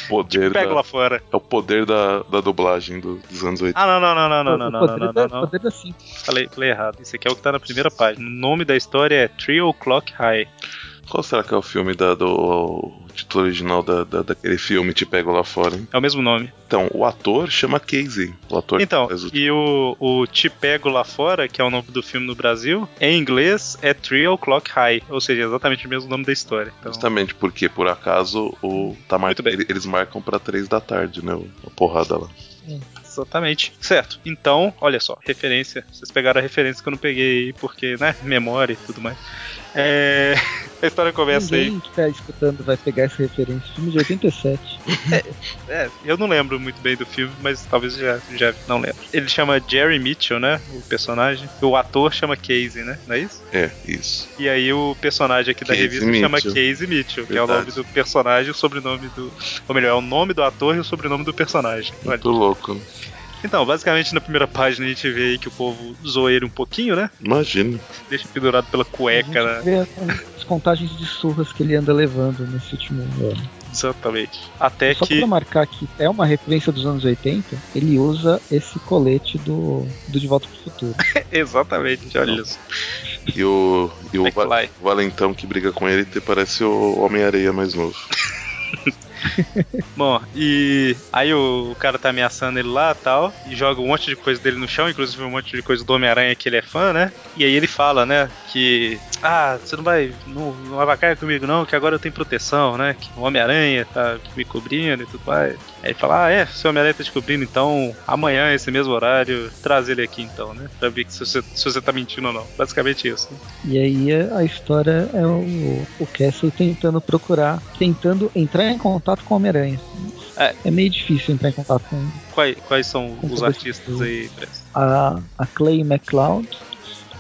Poder Pego da, lá fora. é o poder da, da dublagem do- dos anos 80. Ah, não, não, não, não, não, não, o não, poder, não, não, não. poder da sim. Falei, falei errado. Isso aqui é o que tá na primeira página. O nome da história é Three O'Clock High. Qual será que é o filme da, do o título original da, da- daquele filme Te Pego Lá Fora, hein? É o mesmo nome. Então, o ator chama Casey. O ator Então, o- e o, o Te Pego Lá Fora, que é o nome do filme no Brasil, em inglês é Three O'Clock High, ou seja, exatamente o mesmo nome da história. Então, Justamente porque, por acaso, o tá mar... Eles marcam pra três da tarde, né? A porrada lá. exatamente. Certo. Então, olha só, referência. Vocês pegaram a referência que eu não peguei aí, porque, né, memória e tudo mais. É... A história começa aí. Ninguém que tá escutando vai pegar essa referência. Filme de 87. É, eu não lembro muito bem do filme, mas talvez já, já não lembro. Ele chama Jerry Mitchell, né? O personagem. O ator chama Casey, né? Não é isso? É, isso. E aí o personagem aqui da Casey revista chama Mitchell. Casey Mitchell, que é o Verdade. nome do personagem e o sobrenome do. Ou melhor, é o nome do ator e o sobrenome do personagem. Olha. Muito louco, né? Então, basicamente na primeira página a gente vê aí que o povo zoa ele um pouquinho, né? Imagina. Deixa pendurado pela A cueca, gente né? vê as contagens de surras que ele anda levando nesse último ano. Exatamente. Até Só que. pra marcar que é uma referência dos anos 80, ele usa esse colete do, do De Volta pro Futuro. Exatamente, olha isso. E o, e o, o Valentão que briga com ele te- parece o Homem-Areia mais novo. Bom, e aí o, o cara tá ameaçando ele lá tal, e joga um monte de coisa dele no chão, inclusive um monte de coisa do Homem-Aranha que ele é fã, né? E aí ele fala, né, que. Ah, você não vai. Não, não comigo não, que agora eu tenho proteção, né? Que o Homem-Aranha tá me cobrindo e tudo mais. Aí fala, ah, é, se o Homem-Aranha tá te cobrindo, então amanhã, esse mesmo horário, traz ele aqui então, né? Pra ver se você, se você tá mentindo ou não. Basicamente isso. né? E aí a história é o, o Cassie tentando procurar, tentando entrar em contato com o Homem-Aranha. É. meio difícil entrar em contato com Quais, quais são Com os artistas aí, Press? a, a Clay McLeod.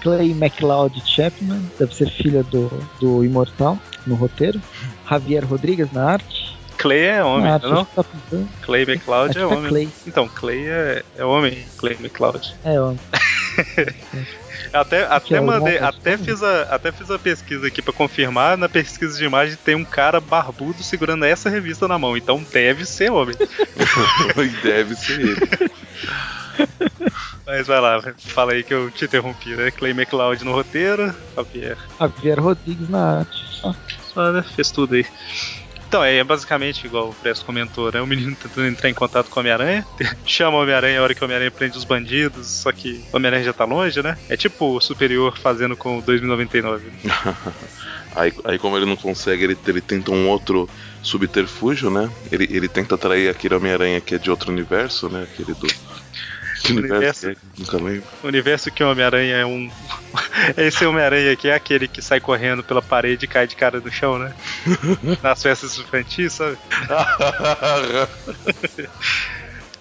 Clay McLeod Chapman, deve ser filha do, do Imortal no roteiro. Javier Rodrigues na arte. Clay é homem, na arte, não? tá. Clay McLeod é é homem. Clay. Então, Clay é, é homem, Clay McLeod. É, ó. Até, até é mandei, até fiz, a, até fiz a pesquisa aqui pra confirmar. Na pesquisa de imagem tem um cara barbudo segurando essa revista na mão, então deve ser homem. e deve ser ele. Mas vai lá, fala aí que eu te interrompi, né? Clay McLeod no roteiro, Javier. Javier Rodrigues na arte. Só. Só, né? Fez tudo aí. Então, é basicamente igual o Presto comentou, né? O menino tentando entrar em contato com o Homem-Aranha, chama o Homem-Aranha a hora que o Homem-Aranha prende os bandidos, só que o Homem-Aranha já tá longe, né? É tipo o Superior fazendo com o 2099. Aí, aí como ele não consegue, ele, ele tenta um outro subterfúgio, né? Ele, ele tenta atrair aquele Homem-Aranha que é de outro universo, né? Aquele do. Que universo? Universo. que é? Nunca lembro. O universo que o Homem-Aranha é um. Esse Homem-Aranha aqui é aquele que sai correndo pela parede e cai de cara no chão, né? Nas festas infantis, sabe?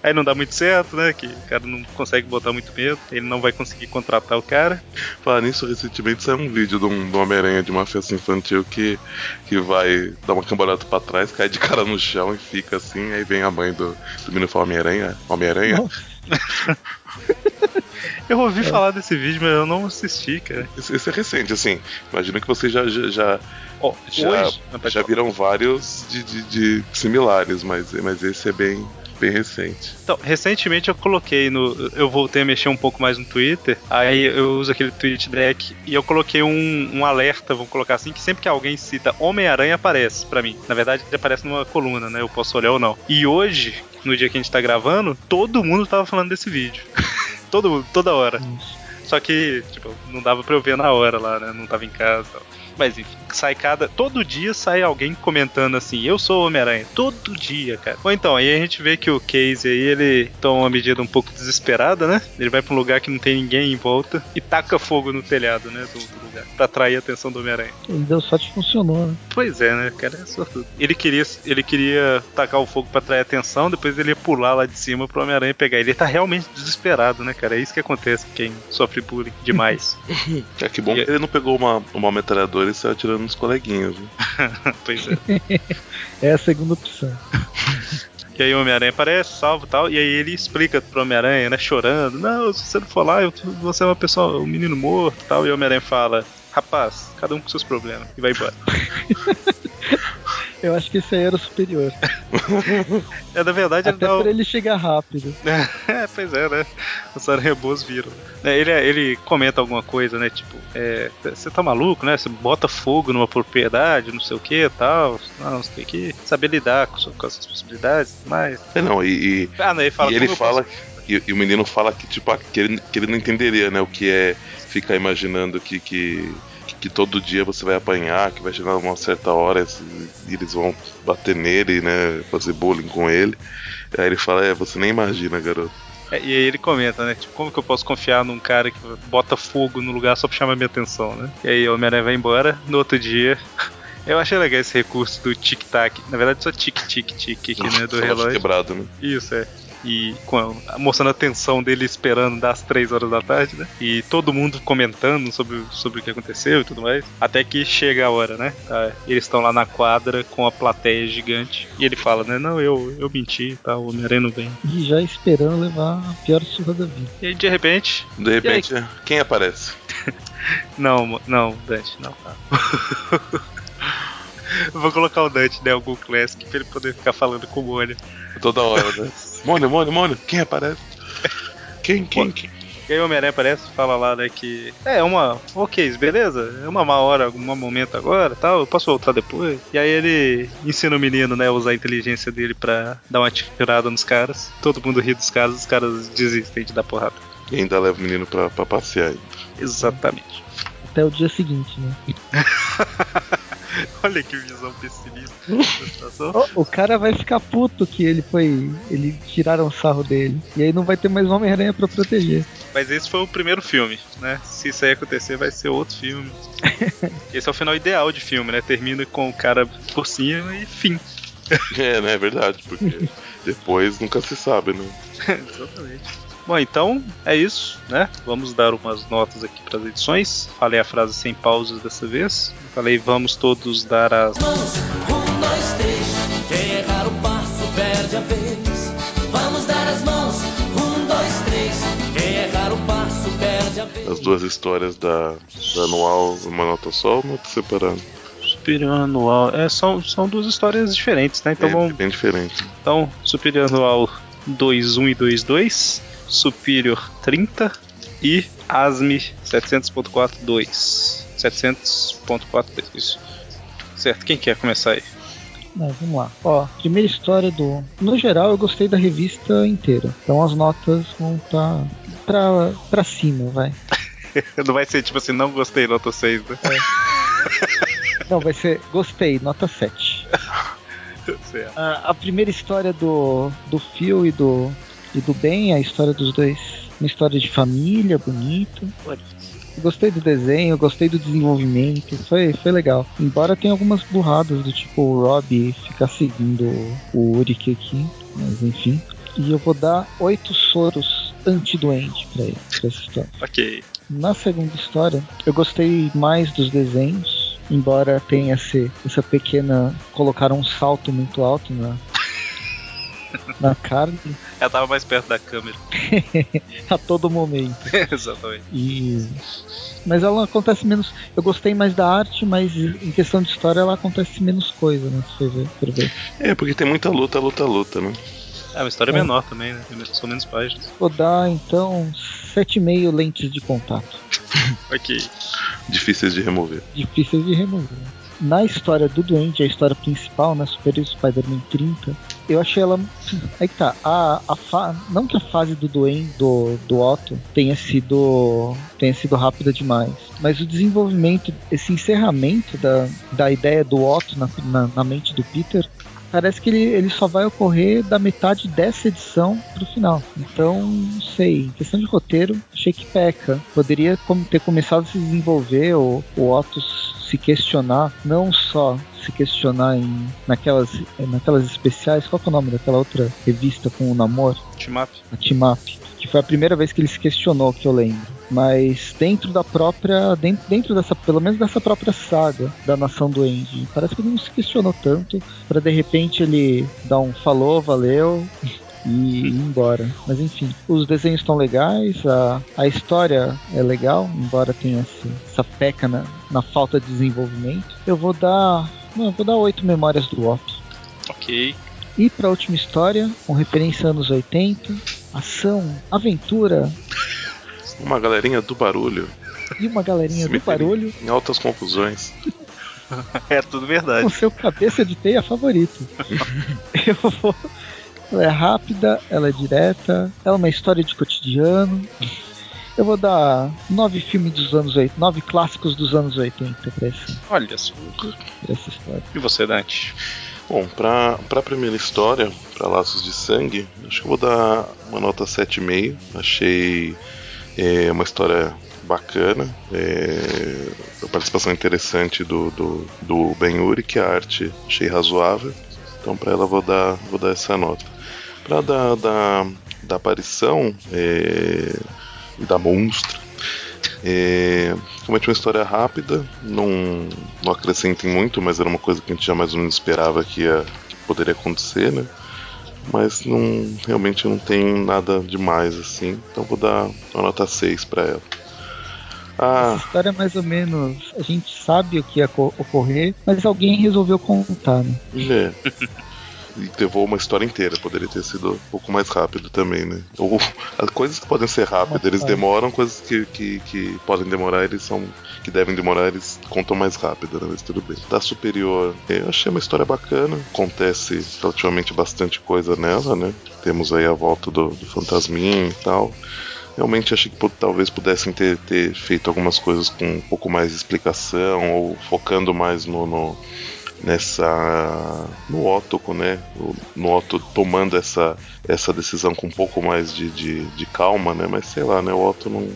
Aí não dá muito certo, né? Que o cara não consegue botar muito medo, ele não vai conseguir contratar o cara. Falar nisso, recentemente saiu um vídeo de um, de um Homem-Aranha de uma festa infantil que, que vai dar uma cambalhota pra trás, cai de cara no chão e fica assim, aí vem a mãe do, do menino e fala Homem-Aranha, Homem-Aranha. Eu ouvi falar desse vídeo, mas eu não assisti, cara. Esse, esse é recente, assim. Imagino que vocês já, já, já, Ó, já, já viram vários de, de, de similares, mas, mas esse é bem, bem recente. Então, recentemente eu coloquei no. Eu voltei a mexer um pouco mais no Twitter. Aí eu uso aquele tweet deck e eu coloquei um, um alerta, vamos colocar assim, que sempre que alguém cita Homem-Aranha aparece pra mim. Na verdade, ele aparece numa coluna, né? Eu posso olhar ou não. E hoje, no dia que a gente tá gravando, todo mundo tava falando desse vídeo. todo mundo, toda hora. Isso. Só que, tipo, não dava pra eu ver na hora lá, né? Não tava em casa e tal. Mas enfim, sai cada. Todo dia sai alguém comentando assim: Eu sou o Homem-Aranha. Todo dia, cara. Ou então, aí a gente vê que o Case aí, ele toma uma medida um pouco desesperada, né? Ele vai pra um lugar que não tem ninguém em volta e taca fogo no telhado, né? Do outro lugar. Pra atrair a atenção do Homem-Aranha. Ele deu sorte funcionou, né? Pois é, né? O cara é sortudo. Ele queria, ele queria tacar o fogo pra atrair a atenção, depois ele ia pular lá de cima pro Homem-Aranha pegar. Ele tá realmente desesperado, né, cara? É isso que acontece com quem sofre bullying demais. É que bom que ele não pegou uma, uma metralhadora e saiu atirando nos coleguinhas. Pois é. É a segunda opção. E aí o Homem-Aranha aparece, salva e tal, e aí ele explica pro Homem-Aranha, né, chorando, não, se você não for lá, eu, você é uma pessoa, um menino morto e tal, e o Homem-Aranha fala, rapaz, cada um com seus problemas, e vai embora. Eu acho que esse aí era o superior. É, na verdade, ele Até dá o- por ele chegar rápido. É, pois é, né? Os aranha-boas viram. É, Ele, ele comenta alguma coisa, né? Tipo, é, você tá maluco, né? Você bota fogo numa propriedade, não sei o que tal. Não, você tem que saber lidar com, com essas possibilidades e tudo mais. É, não, e, e- Ah, não, ele fala e ele fala. E, e o menino fala que, tipo, ah, que ele, que ele não entenderia, né? O que é ficar imaginando que, que, que todo dia você vai apanhar, que vai chegar uma certa hora e eles vão bater nele, né? Fazer bullying com ele. Aí ele fala, é, você nem imagina, garoto. É, e aí ele comenta, né? Tipo, como que eu posso confiar num cara que bota fogo no lugar só pra chamar minha atenção, né? E aí o Homem-Aranha vai embora, no outro dia. Eu achei legal esse recurso do tic-tac. Na verdade, só tic-tic-tic aqui, né? Do Relógio relógio. quebrado, né? Isso, é. E com a- mostrando a tensão dele esperando das 3 horas da tarde, né? E todo mundo comentando sobre, sobre o que aconteceu e tudo mais. Até que chega a hora, né? Tá, eles estão lá na quadra com a plateia gigante. E ele fala, né? Não, eu, eu menti, tá? O Homem-Aranha não vem. E já esperando levar a pior surra da vida. E aí, de repente. De repente, quem aparece? Não, não, Dante, não. tá. Vou colocar o Dante né, algum Classic pra ele poder ficar falando com o Mônio. Toda hora, né? Mônio, Mônio, Mônio, quem aparece? Quem, quem, quem? E aí o Homem-Aranha aparece fala lá, né, que é uma. Ok, beleza? É uma má hora, um momento agora tal, eu posso voltar depois. E aí ele ensina o menino, né, a usar a inteligência dele pra dar uma tirada nos caras. Todo mundo ri dos caras, os caras desistem de dar porrada. E ainda leva o menino pra, pra passear ainda. Exatamente. Até o dia seguinte, né? Olha que visão pessimista o cara vai ficar puto que ele foi. Ele tiraram o sarro dele. E aí não vai ter mais Homem-Aranha pra proteger. Mas esse foi o primeiro filme, né? Se isso aí acontecer, vai ser outro filme. Esse é o final ideal de filme, né? Termina com o cara por cima e fim. É, né? É verdade, porque depois nunca se sabe, né? Exatamente. Bom, então é isso, né? Vamos dar umas notas aqui para as edições. Falei a frase sem pausas dessa vez. Falei, vamos todos dar as. mãos. Um, dois, três. Quem errar o passo perde a vez. Vamos dar as mãos. Um, dois, três. Quem errar o passo perde a vez. As duas histórias da, da anual, uma nota só, uma outra separada. Superior Anual. É, são, são duas histórias diferentes, né? Então é vamos. bem diferente. Então, Superior Anual 21 e 22, Superior 30 e ASME 700.42. 700.42, isso. Certo, quem quer começar aí? Mas vamos lá. Ó, primeira história do. No geral, eu gostei da revista inteira. Então as notas vão estar pra, pra cima, vai. Não vai ser tipo assim, não gostei, nota 6, né? Não, vai ser gostei, nota 7. Certo. A, a primeira história do, do Phil e do, e do Ben, a história dos dois. Uma história de família, bonita. Gostei do desenho, gostei do desenvolvimento, foi, foi legal. Embora tenha algumas burradas do tipo o Rob ficar seguindo o Urik aqui, mas enfim. E eu vou dar oito soros anti-doente pra ele, pra essa história. Ok. Na segunda história, eu gostei mais dos desenhos, embora tenha esse, essa pequena. colocaram um salto muito alto na. Na Carly Ela tava mais perto da câmera. a todo momento. Exatamente. E mas ela acontece menos. Eu gostei mais da arte, mas em questão de história ela acontece menos coisa, né? Se for ver, for ver. É, porque tem muita luta, luta, luta, né? É uma história É. menor também, né? São menos páginas. Vou dar então 7,5 lentes de contato. Ok. Difíceis de remover. Difíceis de remover. Na história do Duende, a história principal, né? Super Spider-Man 30, eu achei ela. Aí que tá. A, a fa... Não que a fase do Duen, do, do Otto, tenha sido. tenha sido rápida demais. Mas o desenvolvimento, esse encerramento da, da ideia do Otto na, na, na mente do Peter parece que ele, ele só vai ocorrer da metade dessa edição pro final. Então, não sei. Em questão de roteiro, achei que peca. Poderia ter começado a se desenvolver, o, o Otto se questionar, não só se questionar em naquelas, naquelas especiais, qual é o nome daquela outra revista com o namoro? Timap. A Timap. Que foi a primeira vez que ele se questionou, que eu lembro. Mas dentro da própria. Dentro, dentro dessa. Pelo menos dessa própria saga da Nação do End. Parece que ele não se questionou tanto. para de repente ele dar um falou, valeu. E ir embora. Mas enfim, os desenhos estão legais, a, a história é legal, embora tenha essa, essa peca na, na falta de desenvolvimento. Eu vou dar não, eu vou dar oito memórias do Op. Ok. E para a última história, com referência a anos 80, ação, aventura. Uma galerinha do barulho. E uma galerinha do barulho. Em altas confusões. é tudo verdade. Com seu cabeça de teia favorito. eu vou. Ela é rápida, ela é direta, ela é uma história de cotidiano. Eu vou dar nove filmes dos anos 80, nove clássicos dos anos 80 pra, esse, Olha só. pra essa história. E você, Dante? Bom, pra, pra primeira história, pra Laços de Sangue, acho que eu vou dar uma nota 7,5. Achei é, uma história bacana, é, a participação interessante do, do, do Ben Urich, a arte achei razoável, então para ela vou dar, vou dar essa nota. Para da, da, da aparição, é, da monstro. É, realmente uma história rápida, não, não acrescentem muito, mas era uma coisa que a gente já mais ou menos esperava que, ia, que poderia acontecer, né? Mas não, realmente não tem nada demais assim, então vou dar uma nota 6 para ela. Ah. Essa história é mais ou menos. A gente sabe o que ia ocorrer, mas alguém resolveu contar, né? É. e levou uma história inteira. Poderia ter sido um pouco mais rápido também, né? Ou as coisas que podem ser rápidas, eles demoram, coisas que, que, que podem demorar, eles são. que devem demorar, eles contam mais rápido, né? Mas tudo bem. Da Superior, eu achei uma história bacana. Acontece relativamente bastante coisa nela, né? Temos aí a volta do, do fantasminha e tal realmente achei que talvez pudessem ter, ter, feito algumas coisas com um pouco mais de explicação ou focando mais no, no, nessa no Otto, né? No Otto tomando essa, essa decisão com um pouco mais de, de, de calma, né? Mas sei lá, né? O Otto não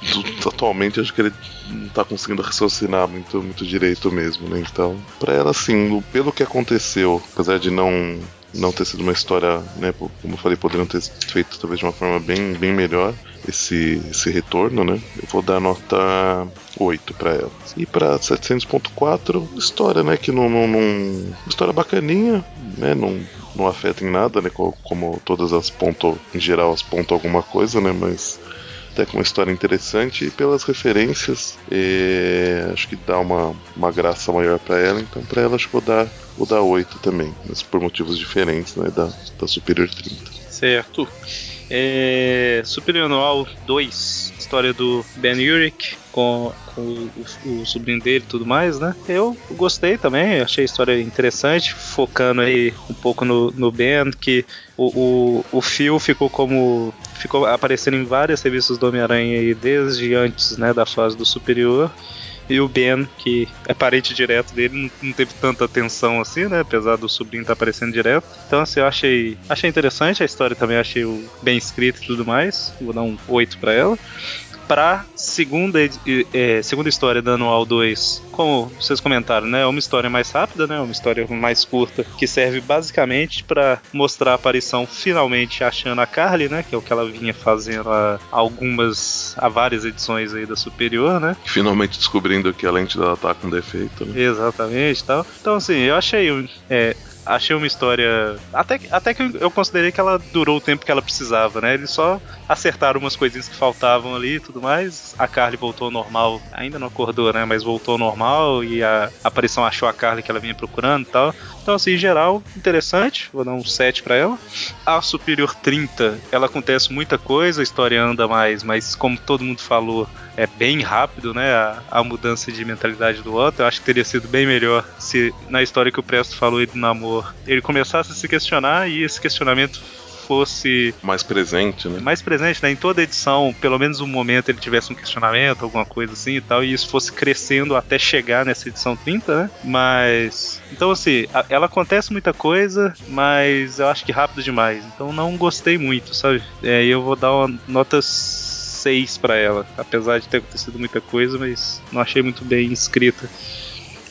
atualmente acho que ele não tá conseguindo raciocinar muito, muito direito mesmo, né? Então, para ela, assim, pelo que aconteceu, apesar de não não ter sido uma história, né, como eu falei, poderiam ter feito talvez de uma forma bem, bem melhor esse, esse retorno, né? Eu vou dar nota 8 para ela. E para 700.4, história, né, que não, não, não, história bacaninha, né, não, não afeta em nada, né, como todas as pontos, em geral, as pontam alguma coisa, né, mas até com uma história interessante e pelas referências é, acho que dá uma, uma graça maior para ela então para ela acho que vou dar vou dar 8 também mas por motivos diferentes né da, da Superior 30 certo é, Superior Anual 2 história do Ben Urich com, com o, o, sobrinho dele e tudo mais, né? Eu gostei também, achei a história interessante, focando aí um pouco no, no Ben, que o, o, o Phil ficou como ficou aparecendo em várias revistas do Homem-Aranha desde antes né, da fase do Superior. E o Ben, que é parente direto dele, não teve tanta atenção assim, né? Apesar do sobrinho estar tá aparecendo direto. Então, assim, eu achei, achei interessante a história também, achei bem escrita e tudo mais. Vou dar um 8 para ela para segunda, é, segunda história da Anual 2, como vocês comentaram, né? É uma história mais rápida, né? Uma história mais curta, que serve basicamente para mostrar a aparição finalmente achando a Carly, né? Que é o que ela vinha fazendo há algumas, há várias edições aí da Superior, né? Finalmente descobrindo que a lente dela tá com defeito, né? Exatamente, tal. Então assim, eu achei é, achei uma história. Até, até que eu considerei que ela durou o tempo que ela precisava, né? Eles só acertaram umas coisinhas que faltavam ali e tudo mais. A Carly voltou ao normal. Ainda não acordou, né? Mas voltou ao normal e a aparição achou a Carly que ela vinha procurando e tal. Então, assim, em geral, interessante. Vou dar um 7 pra ela. A Superior 30, ela acontece muita coisa, a história anda mais, mas como todo mundo falou, é bem rápido, né? A, a mudança de mentalidade do Otto. Eu acho que teria sido bem melhor se na história que o Presto falou do namoro ele começasse a se questionar e esse questionamento fosse Mais presente, né? mais presente, né? Em toda edição, pelo menos um momento ele tivesse um questionamento, alguma coisa assim e tal, e isso fosse crescendo até chegar nessa edição 30, né? Mas. Então, assim, a- ela acontece muita coisa, mas eu acho que rápido demais. Então não gostei muito, sabe? É, eu vou dar uma nota 6 pra ela, apesar de ter acontecido muita coisa, mas não achei muito bem escrita.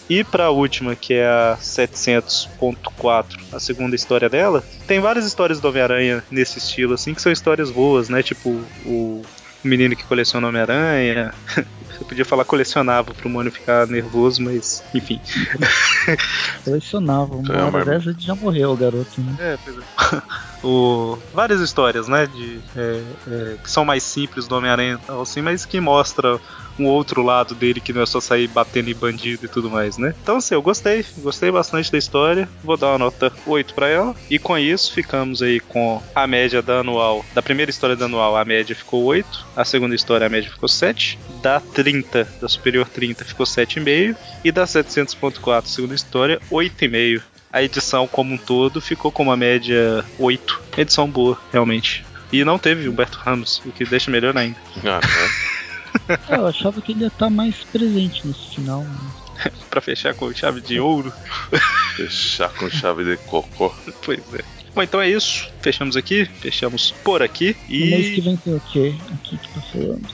E pra última, que é a 700.4, a segunda história dela, tem várias histórias do Homem-Aranha nesse estilo, assim, que são histórias boas, né? Tipo, o menino que coleciona Homem-Aranha. Eu podia falar colecionava pro Mônio ficar nervoso, mas enfim. Colecionava. Uma É, hora mas- dessa ele já morreu, o garoto. Né? É, pois é. o, várias histórias, né? De, é, é, que são mais simples do Homem-Aranha assim, mas que mostra um outro lado dele que não é só sair batendo em bandido e tudo mais, né? Então, assim, eu gostei, gostei bastante da história. Vou dar uma nota 8 pra ela. E com isso, ficamos aí com a média da anual. Da primeira história da anual, a média ficou 8. A segunda história, a média ficou 7. Da 30, da superior 30, ficou 7,5. E da 700.4, segunda história, 8,5 a edição como um todo ficou com uma média 8. Edição boa, realmente. E não teve Humberto Ramos, o que deixa melhor ainda. Ah, né? É, eu achava que ele ia estar mais presente nesse final. né? Pra fechar com chave de ouro. Fechar com chave de cocô. Pois é. Bom, então é isso. Fechamos aqui, fechamos por aqui. No mês que E. vem tem o quê? Aqui que tá falando.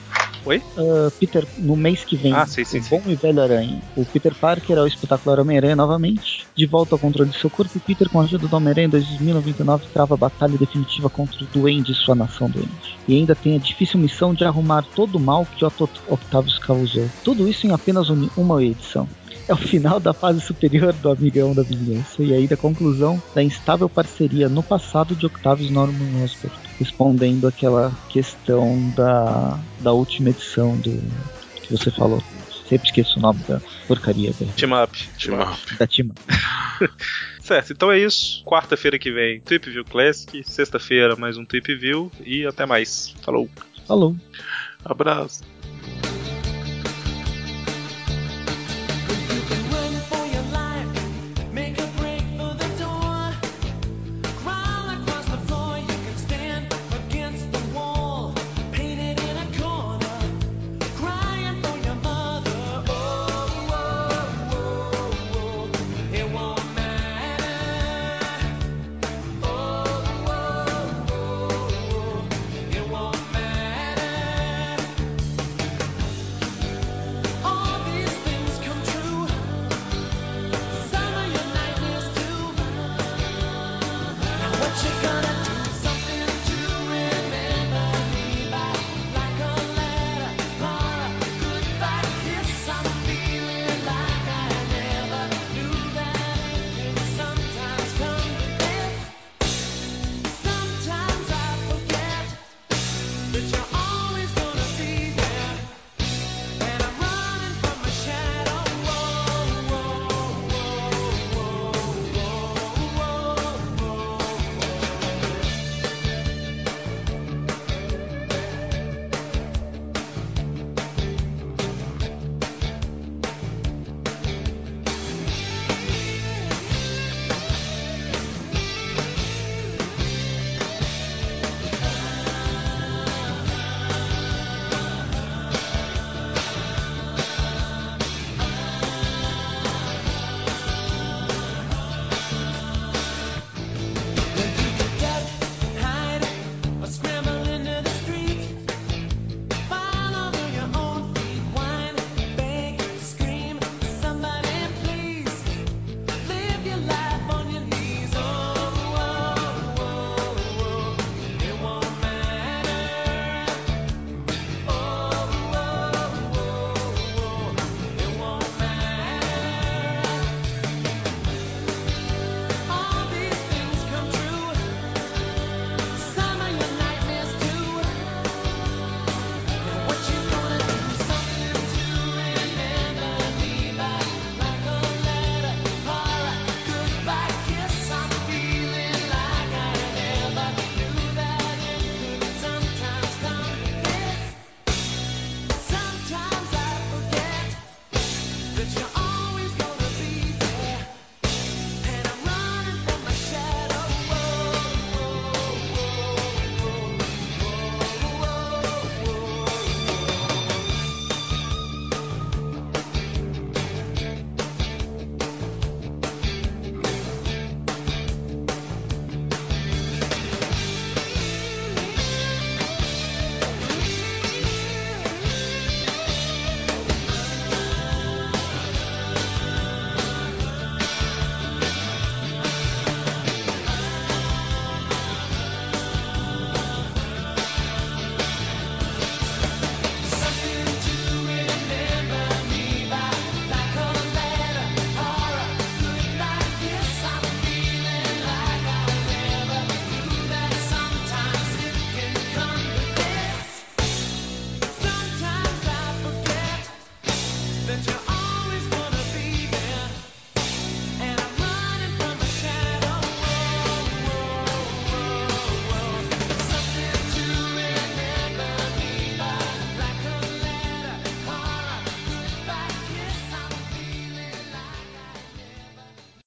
Oi? Ah, Peter, no mês que vem, Ah, sim, sim, o sim. bom e velho Aranha. O Peter Parker é o espetacular Homem-Aranha novamente. De volta ao controle de seu corpo, Peter, com a ajuda do Homem-Aranha em 2099, trava a batalha definitiva contra o Duende e sua nação doente. E ainda tem a difícil missão de arrumar todo o mal que Otto Octavius causou. Tudo isso em apenas uma edição. É o final da fase superior do Amigão da Vizinhança e ainda a conclusão da instável parceria no passado de Octavius Norman Osborn, respondendo aquela questão da, da última edição do que você falou. Sempre esqueço o nome da porcaria da, Team Up. Team Up. da Tima. Certo, então é isso. Quarta-feira que vem, Trip View Classic. Sexta-feira, mais um Trip View. E até mais. Falou. Falou. Abraço.